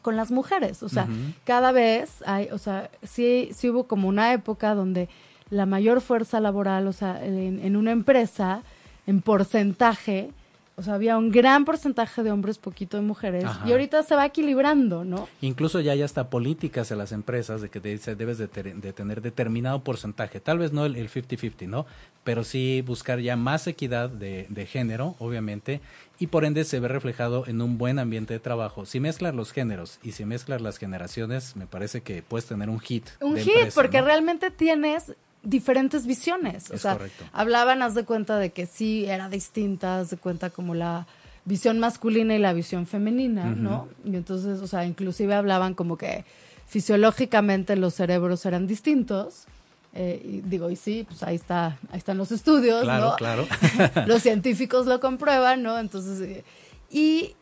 con las mujeres. O sea, uh -huh. cada vez hay, o sea, sí, sí hubo como una época donde la mayor fuerza laboral, o sea, en, en una empresa, en porcentaje, o sea, había un gran porcentaje de hombres, poquito de mujeres, Ajá. y ahorita se va equilibrando, ¿no? Incluso ya hay hasta políticas en las empresas de que te dice debes de, ter- de tener determinado porcentaje, tal vez no el el 50-50, ¿no? Pero sí buscar ya más equidad de, de género, obviamente, y por ende se ve reflejado en un buen ambiente de trabajo. Si mezclas los géneros y si mezclas las generaciones, me parece que puedes tener un hit. Un hit, empresa, porque ¿no? realmente tienes diferentes visiones. O Es sea, correcto. hablaban, haz de cuenta de que sí era distinta, haz de cuenta como la visión masculina y la visión femenina, ¿no? Y entonces, o sea, inclusive hablaban como que fisiológicamente los cerebros eran distintos. Eh, y digo, y sí, pues ahí está, ahí están los estudios, Claro, ¿no? claro. los científicos lo comprueban, ¿no? Entonces, eh, y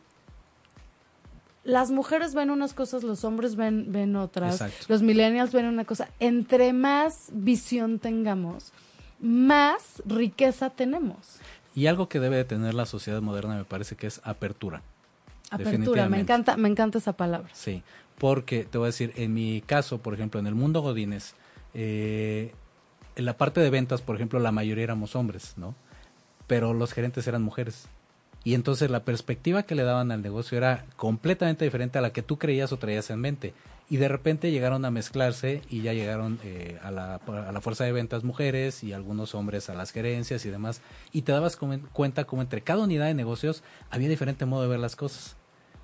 las mujeres ven unas cosas, los hombres ven, ven otras, Exacto. los millennials ven una cosa. Entre más visión tengamos, más riqueza tenemos. Y algo que debe de tener la sociedad moderna me parece que es apertura. Apertura, me encanta, me encanta esa palabra. Sí, porque te voy a decir, en mi caso, por ejemplo, en el mundo Godines, eh, en la parte de ventas, por ejemplo, la mayoría éramos hombres, ¿no? Pero los gerentes eran mujeres. Y entonces la perspectiva que le daban al negocio era completamente diferente a la que tú creías o traías en mente. Y de repente llegaron a mezclarse y ya llegaron eh, a, la, a la fuerza de ventas mujeres y algunos hombres a las gerencias y demás. Y te dabas cuenta como entre cada unidad de negocios había diferente modo de ver las cosas.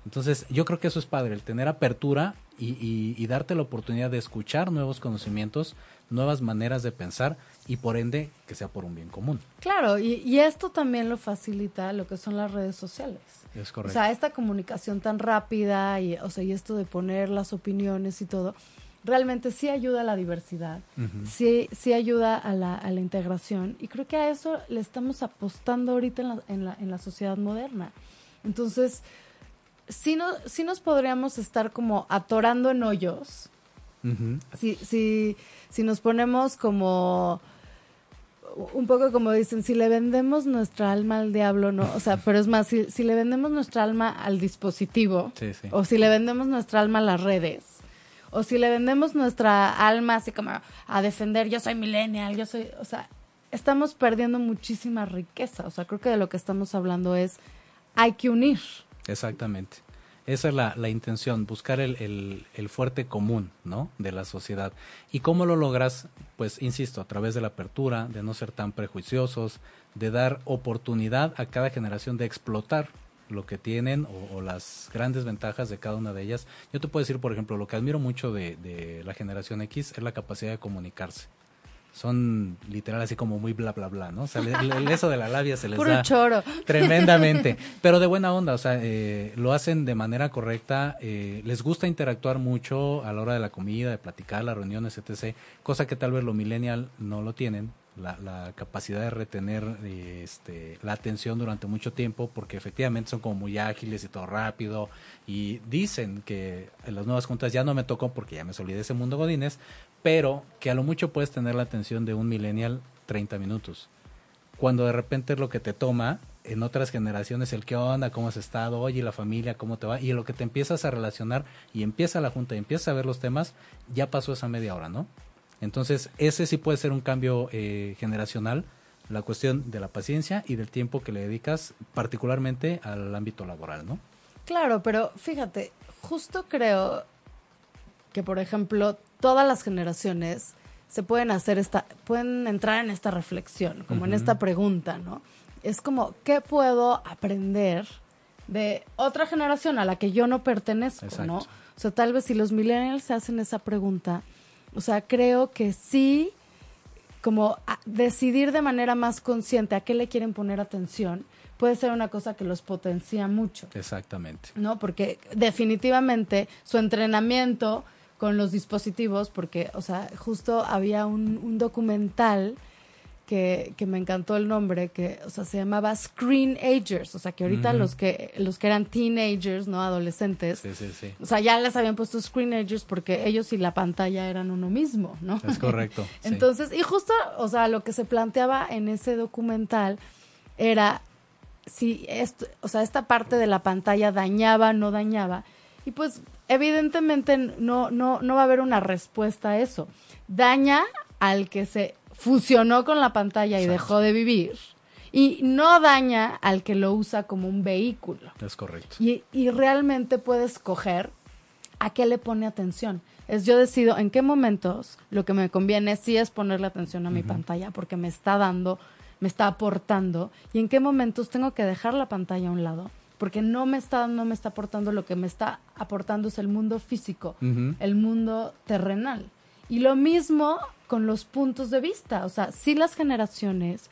Entonces, yo creo que eso es padre, el tener apertura y, y- y darte la oportunidad de escuchar nuevos conocimientos, nuevas maneras de pensar y por ende que sea por un bien común. Claro, y, y esto también lo facilita lo que son las redes sociales. Es O correcto. sea, esta comunicación tan rápida y, o sea, y esto de poner las opiniones y todo, realmente sí ayuda a la diversidad, Ujú. sí, sí ayuda a la, a la integración y creo que a eso le estamos apostando ahorita en la, en la, en la sociedad moderna. Entonces, sí, no, sí nos podríamos estar como atorando en hoyos Si, si, si nos ponemos como un poco como dicen, si le vendemos nuestra alma al diablo, ¿no? O sea, pero es más, si, si le vendemos nuestra alma al dispositivo, Sí, sí. o si le vendemos nuestra alma a las redes, o si le vendemos nuestra alma así como a defender, yo soy millennial, yo soy, o sea, estamos perdiendo muchísima riqueza. O sea, creo que de lo que estamos hablando es, hay que unir. Exactamente. Esa es la, la intención, buscar el, el, el fuerte común, ¿no? De la sociedad. ¿Y cómo lo logras? Pues, insisto, a través de la apertura, de no ser tan prejuiciosos, de dar oportunidad a cada generación de explotar lo que tienen o, las grandes ventajas de cada una de ellas. Yo te puedo decir, por ejemplo, lo que admiro mucho de, de la generación X es la capacidad de comunicarse. Son literal así como muy bla bla bla, ¿no? O sea, le- le- eso de la labia se les Puro da choro. tremendamente, pero de buena onda, o sea, eh, lo hacen de manera correcta, eh, les gusta interactuar mucho a la hora de la comida, de platicar, las reuniones, etc., cosa que tal vez los millennial no lo tienen, la, la capacidad de retener eh, este, la atención durante mucho tiempo, porque efectivamente son como muy ágiles y todo rápido, y dicen que en las nuevas juntas ya no me tocó porque ya me solí de ese mundo godines, pero que a lo mucho puedes tener la atención de un millennial 30 minutos cuando de repente es lo que te toma en otras generaciones el qué onda, cómo has estado, oye, la familia, cómo te va, y lo que te empiezas a relacionar y empieza la junta y empiezas a ver los temas, ya pasó esa media hora, ¿no? Entonces, ese sí puede ser un cambio eh, generacional, la cuestión de la paciencia y del tiempo que le dedicas particularmente al ámbito laboral, ¿no? Claro, pero fíjate, justo creo que, por ejemplo, todas las generaciones se pueden hacer esta, pueden entrar en esta reflexión, como en esta pregunta, ¿no? Es como, ¿qué puedo aprender de otra generación a la que yo no pertenezco, Exacto. ¿no? O sea, tal vez si los millennials se hacen esa pregunta, o sea, creo que sí, como a- decidir de manera más consciente a qué le quieren poner atención, puede ser una cosa que los potencia mucho. Exactamente. ¿no? Porque definitivamente su entrenamiento con los dispositivos, porque, o sea, justo había un, un documental que, que me encantó el nombre, que, o sea, se llamaba Screen Agers, o sea, que ahorita los que los que eran teenagers, ¿no? Adolescentes, Sí, sí, sí. o sea, ya les habían puesto Screen Agers porque ellos y la pantalla eran uno mismo, ¿no? Es correcto. Entonces, y justo, o sea, lo que se planteaba en ese documental era si esto, o sea, esta parte de la pantalla dañaba, no dañaba. Y pues, evidentemente no, no, no va a haber una respuesta a eso. Daña al que se fusionó con la pantalla y dejó de vivir. Y no daña al que lo usa como un vehículo. Es correcto. Y, y realmente puedes escoger a qué le pone atención. Es yo decido en qué momentos lo que me conviene sí es ponerle atención a mi pantalla porque me está dando, me está aportando y en qué momentos tengo que dejar la pantalla a un lado porque no me está no me está aportando lo que me está aportando es el mundo físico, el mundo terrenal. Y lo mismo con los puntos de vista, o sea, si las generaciones,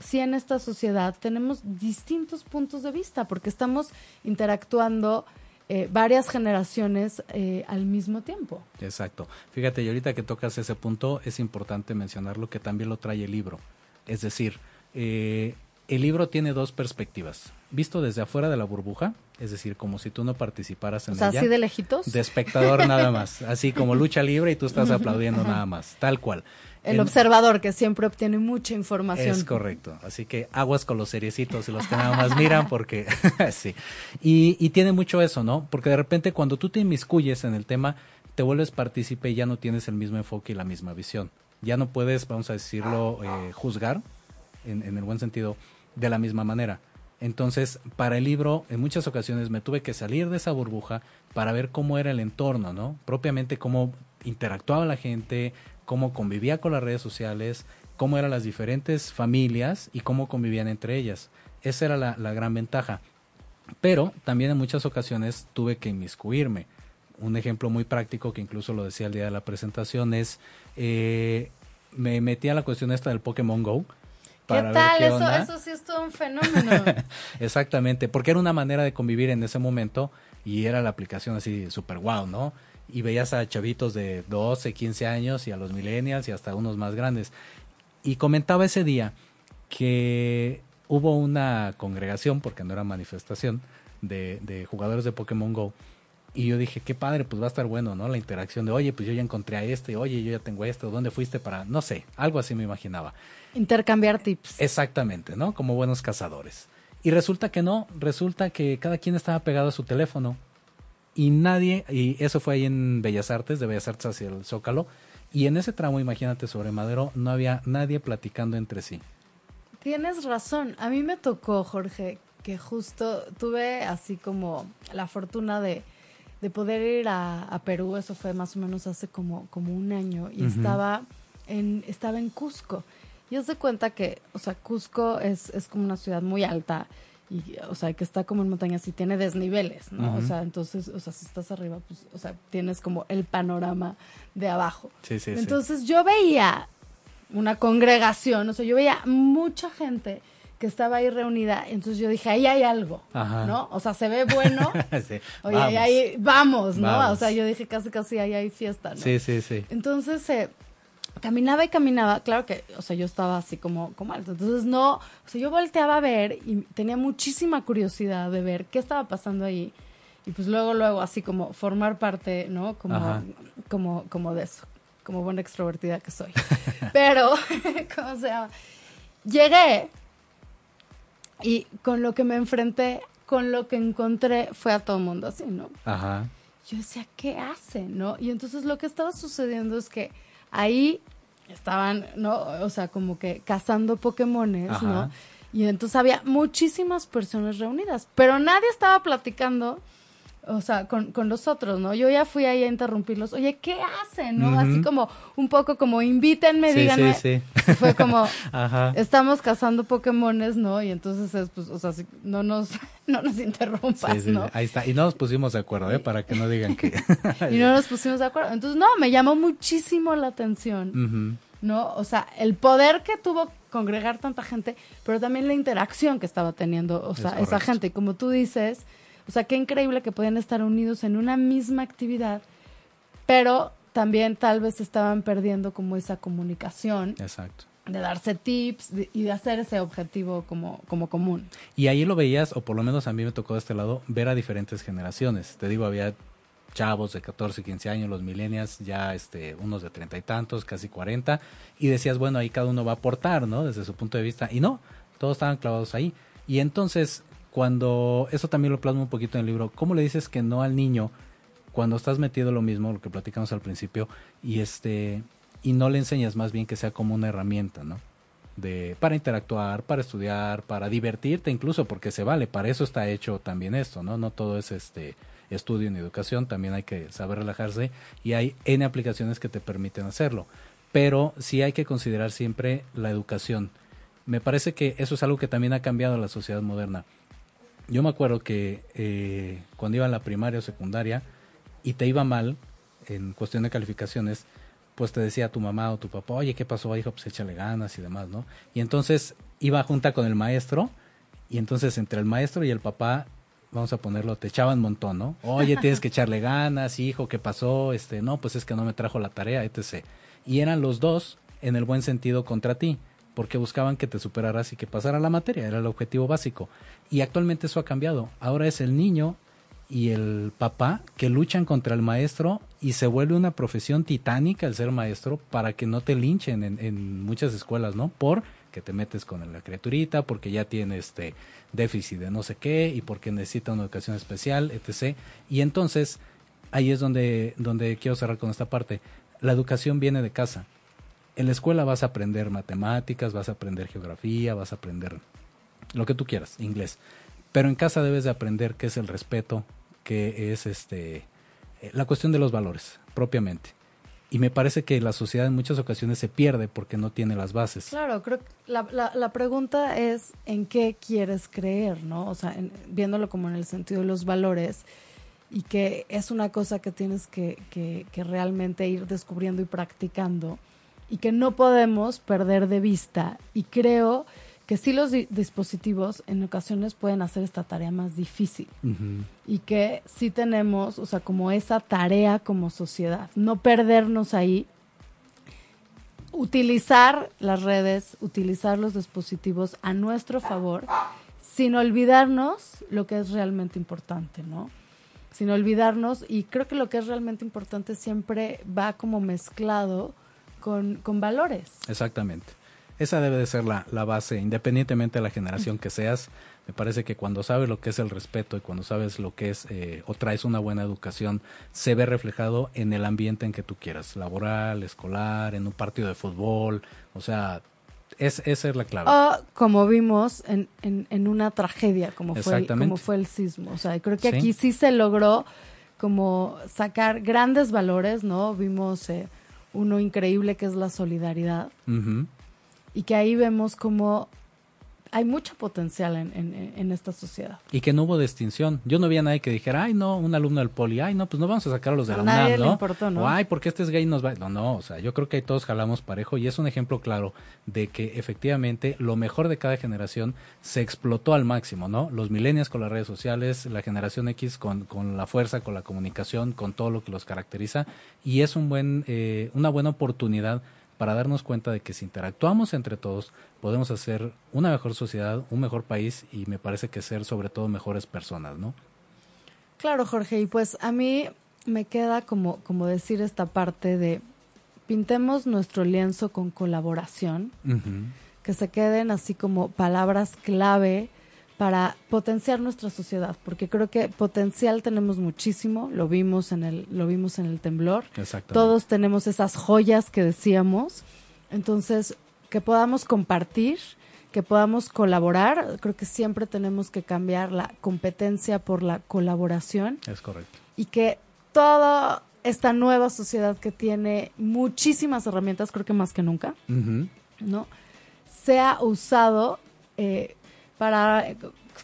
si en esta sociedad tenemos distintos puntos de vista, porque estamos interactuando eh, varias generaciones eh, al mismo tiempo. Exacto. Fíjate, y ahorita que tocas ese punto, es importante mencionarlo que también lo trae el libro. Es decir, eh, el libro tiene dos perspectivas. Visto desde afuera de la burbuja, es decir, como si tú no participaras en O sea, ella. así de lejitos. de espectador nada más. Así como lucha libre y tú estás aplaudiendo nada más. Tal cual. el En- observador que siempre obtiene mucha información. Es correcto. Así que aguas con los seriecitos y los que nada más miran porque sí. Y, y tiene mucho eso, ¿no? Porque de repente cuando tú te inmiscuyes en el tema, te vuelves partícipe y ya no tienes el mismo enfoque y la misma visión. Ya no puedes, vamos a decirlo, eh, juzgar, en, en el buen sentido, de la misma manera. Entonces, para el libro, en muchas ocasiones me tuve que salir de esa burbuja para ver cómo era el entorno, ¿no? Propiamente cómo interactuaba la gente, cómo convivía con las redes sociales, cómo eran las diferentes familias y cómo convivían entre ellas. Esa era la, la gran ventaja. Pero también en muchas ocasiones tuve que inmiscuirme. Un ejemplo muy práctico que incluso lo decía el día de la presentación es, eh, me metí a la cuestión esta del Pokémon Go. ¿Qué tal? qué eso, onda. eso sí es todo un fenómeno. Exactamente, porque era una manera de convivir en ese momento y era la aplicación así super wow, ¿no? Y veías a chavitos de 12, 15 años y a los millennials y hasta unos más grandes. Y comentaba ese día que hubo una congregación, porque no era manifestación, de, de jugadores de Pokémon Go. Y yo dije, qué padre, pues va a estar bueno, ¿no? La interacción de, oye, pues yo ya encontré a este, oye, yo ya tengo esto, ¿dónde fuiste para...? No sé, algo así me imaginaba. Intercambiar tips. Exactamente, ¿no? Como buenos cazadores. Y resulta que no, resulta que cada quien estaba pegado a su teléfono y nadie, y eso fue ahí en Bellas Artes, de Bellas Artes hacia el Zócalo, y en ese tramo, imagínate, sobre Madero, no había nadie platicando entre sí. Tienes razón. A mí me tocó, Jorge, que justo tuve así como la fortuna de, de poder ir a, a Perú. Eso fue más o menos hace como, como un año. Y estaba, en, estaba en Cusco. Y os de cuenta que, o sea, Cusco es, es como una ciudad muy alta. Y, o sea, que está como en montañas y tiene desniveles, ¿no? O sea, entonces, o sea, si estás arriba, pues, o sea, tienes como el panorama de abajo. Sí, sí, sí. Entonces yo veía una congregación, o sea, yo veía mucha gente que estaba ahí reunida, entonces yo dije, ahí hay algo, Ajá. ¿no? O sea, se ve bueno, Sí, oye, vamos. ahí vamos, ¿no? Vamos. O sea, yo dije casi, casi ahí hay fiesta, ¿no? Sí, sí, sí. Entonces, eh, caminaba y caminaba, claro que, o sea, yo estaba así como, como alto, entonces no, o sea, yo volteaba a ver y tenía muchísima curiosidad de ver qué estaba pasando ahí y pues luego, luego, así como formar parte, ¿no? Como, Ajá. como, como de eso, como buena extrovertida que soy. Pero, ¿cómo se llama? Llegué y con lo que me enfrenté, con lo que encontré, fue a todo el mundo así, ¿no? Ajá. yo decía, ¿qué hacen? ¿No? Y entonces lo que estaba sucediendo es que ahí estaban, ¿no? O sea, como que cazando Pokémones, Ajá. ¿no? Y entonces había muchísimas personas reunidas, pero nadie estaba platicando, o sea, con, con los otros, ¿no? Yo ya fui ahí a interrumpirlos, oye, ¿qué hacen? ¿No? Así como un poco como invítenme, Sí, díganme. sí, sí. Fue como, Ajá. estamos cazando Pokémones, ¿no? Y entonces es, pues, o sea, si- no nos, no nos interrumpas, Sí, sí, ¿no? Ahí está. Y no nos pusimos de acuerdo, ¿eh? Para que no digan que... y no nos pusimos de acuerdo. Entonces, no, me llamó muchísimo la atención, Ujú. ¿no? O sea, el poder que tuvo congregar tanta gente, pero también la interacción que estaba teniendo, o Es sea, esa gente. Y como tú dices, o sea, qué increíble que podían estar unidos en una misma actividad, pero también tal vez estaban perdiendo como esa comunicación Exacto. de darse tips y de hacer ese objetivo como, como común. Y ahí lo veías, o por lo menos a mí me tocó de este lado, ver a diferentes generaciones. Te digo, había chavos de 14, 15 años, los millennials, ya este, unos de treinta y tantos, casi 40, y decías, bueno, ahí cada uno va a aportar, ¿no? Desde su punto de vista. Y no, todos estaban clavados ahí. Y entonces, cuando, eso también lo plasmo un poquito en el libro, ¿cómo le dices que no al niño cuando estás metido lo mismo, lo que platicamos al principio, y este, y no le enseñas más bien que sea como una herramienta, ¿no? de para interactuar, para estudiar, para divertirte incluso porque se vale, para eso está hecho también esto, ¿no? No todo es este estudio ni educación, también hay que saber relajarse y hay N aplicaciones que te permiten hacerlo. Pero sí hay que considerar siempre la educación. Me parece que eso es algo que también ha cambiado la sociedad moderna. Yo me acuerdo que eh, cuando iba a la primaria o secundaria y te iba mal en cuestión de calificaciones, pues te decía tu mamá o tu papá, oye, ¿qué pasó, hijo? Pues échale ganas y demás, ¿no? Y entonces iba junta con el maestro y entonces entre el maestro y el papá vamos a ponerlo, te echaban montón, ¿no? Oye, tienes que echarle ganas, hijo, ¿qué pasó? Este, no, pues es que no me trajo la tarea, etc. Y eran los dos en el buen sentido contra ti, porque buscaban que te superaras y que pasara la materia, era el objetivo básico. Y actualmente eso ha cambiado. Ahora es el niño y el papá que luchan contra el maestro y se vuelve una profesión titánica el ser maestro para que no te linchen en, muchas escuelas, ¿no? Por que te metes con la criaturita, porque ya tiene este déficit de no sé qué y porque necesita una educación especial, etc. Y entonces, ahí es donde, donde quiero cerrar con esta parte. La educación viene de casa. En la escuela vas a aprender matemáticas, vas a aprender geografía, vas a aprender lo que tú quieras, inglés. Pero en casa debes de aprender qué es el respeto, qué es este eh, la cuestión de los valores, propiamente y me parece que la sociedad en muchas ocasiones se pierde porque no tiene las bases. Claro, creo que la, la, pregunta es en qué quieres creer, ¿no? O sea, viéndolo como en el sentido de los valores y que es una cosa que tienes que, que, que realmente ir descubriendo y practicando y que no podemos perder de vista. Y creo que sí los dispositivos en ocasiones pueden hacer esta tarea más difícil y que sí tenemos, o sea, como esa tarea como sociedad, no perdernos ahí, utilizar las redes, utilizar los dispositivos a nuestro favor, sin olvidarnos lo que es realmente importante, ¿no? Sin olvidarnos, y creo que lo que es realmente importante siempre va como mezclado con, con valores. Exactamente. Esa debe de ser la, la base, independientemente de la generación que seas. Me parece que cuando sabes lo que es el respeto y cuando sabes lo que es eh, o traes una buena educación, se ve reflejado en el ambiente en que tú quieras, laboral, escolar, en un partido de fútbol, o sea, es, esa es la clave. O como vimos en, en, una tragedia, como fue, el, como fue el sismo. O sea, creo que aquí sí se logró como sacar grandes valores, ¿no? Vimos eh, uno increíble que es la solidaridad. Y que ahí vemos como hay mucho potencial en, en, esta sociedad. Y que no hubo distinción. Yo no vi a nadie que dijera, ay, no, un alumno del poli, ay, no, pues no vamos a sacar a los de la UNAM, ¿no? Importó, ¿no? O, ay, porque este es gay nos va. No, no, o sea, yo creo que ahí todos jalamos parejo y es un ejemplo claro de que efectivamente lo mejor de cada generación se explotó al máximo, ¿no? Los millennials con las redes sociales, la generación X con, con la fuerza, con la comunicación, con todo lo que los caracteriza y es un buen, eh, una buena oportunidad para darnos cuenta de que si interactuamos entre todos podemos hacer una mejor sociedad, un mejor país y me parece que ser sobre todo mejores personas, ¿no? Claro, Jorge, y pues a mí me queda como, como decir esta parte de pintemos nuestro lienzo con colaboración, que se queden así como palabras clave para potenciar nuestra sociedad, porque creo que potencial tenemos muchísimo, lo vimos en el, lo vimos en el temblor. Todos tenemos esas joyas que decíamos. Entonces, que podamos compartir, que podamos colaborar, creo que siempre tenemos que cambiar la competencia por la colaboración. Es correcto. Y que toda esta nueva sociedad que tiene muchísimas herramientas, creo que más que nunca, ¿no? Sea usado eh, para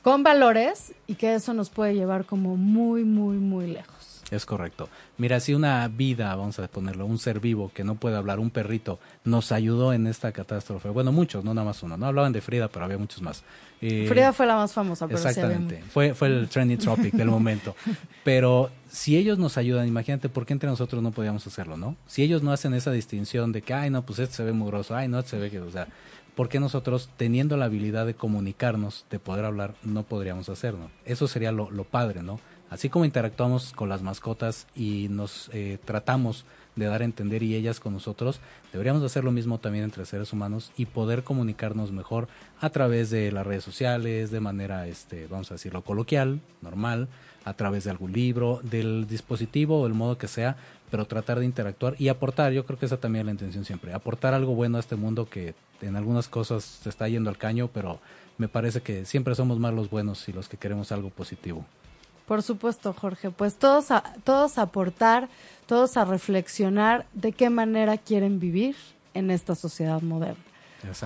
con valores y que eso nos puede llevar como muy, muy, muy lejos. Es correcto. Mira, si una vida, vamos a ponerlo, un ser vivo que no puede hablar, un perrito, nos ayudó en esta catástrofe. Bueno, muchos, no nada más uno. No hablaban de Frida, pero había muchos más. Eh, Frida fue la más famosa, pero Exactamente. fue, fue el trending topic del momento. Pero si ellos nos ayudan, imagínate por qué entre nosotros no podíamos hacerlo, ¿no? Si ellos no hacen esa distinción de que, ay, no, pues este se ve mugroso, ay, no, este se ve que, o sea, ¿por qué nosotros, teniendo la habilidad de comunicarnos, de poder hablar, no podríamos hacerlo? Eso sería lo, lo padre, ¿no? así como interactuamos con las mascotas y nos eh, tratamos de dar a entender y ellas con nosotros, deberíamos hacer lo mismo también entre seres humanos y poder comunicarnos mejor a través de las redes sociales, de manera, este, vamos a decirlo, coloquial, normal, a través de algún libro, del dispositivo o el modo que sea, pero tratar de interactuar y aportar, yo creo que esa también es la intención siempre, aportar algo bueno a este mundo que en algunas cosas se está yendo al caño, pero me parece que siempre somos más los buenos y los que queremos algo positivo. Por supuesto, Jorge. Pues todos a, todos aportar, todos a reflexionar de qué manera quieren vivir en esta sociedad moderna.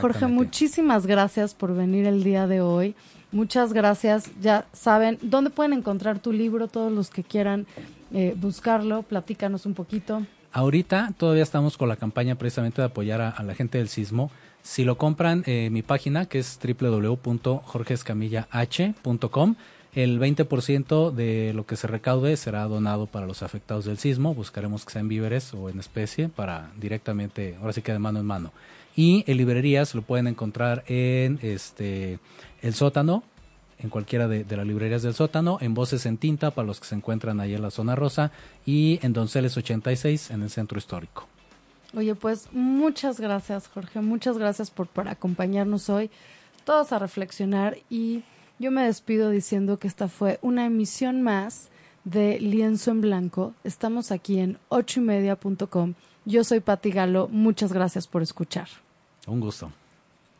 Jorge, muchísimas gracias por venir el día de hoy. Muchas gracias. Ya saben dónde pueden encontrar tu libro, todos los que quieran eh, buscarlo. Platícanos un poquito. Ahorita todavía estamos con la campaña precisamente de apoyar a, la gente del sismo. Si lo compran, eh, mi página que es www.jorgescamillah.com el 20% de lo que se recaude será donado para los afectados del sismo. Buscaremos que sean víveres o en especie para directamente, ahora sí que de mano en mano. Y en librerías lo pueden encontrar en este el sótano, en cualquiera de, las librerías del sótano, en Voces en Tinta para los que se encuentran ahí en la zona rosa y en Donceles 86 en el centro histórico. Oye, pues muchas gracias Jorge, muchas gracias por, por acompañarnos hoy, todos a reflexionar y yo me despido diciendo que esta fue una emisión más de Lienzo en Blanco. Estamos aquí en ochoymedia.com. Yo soy Pati Galo. Muchas gracias por escuchar. Un gusto.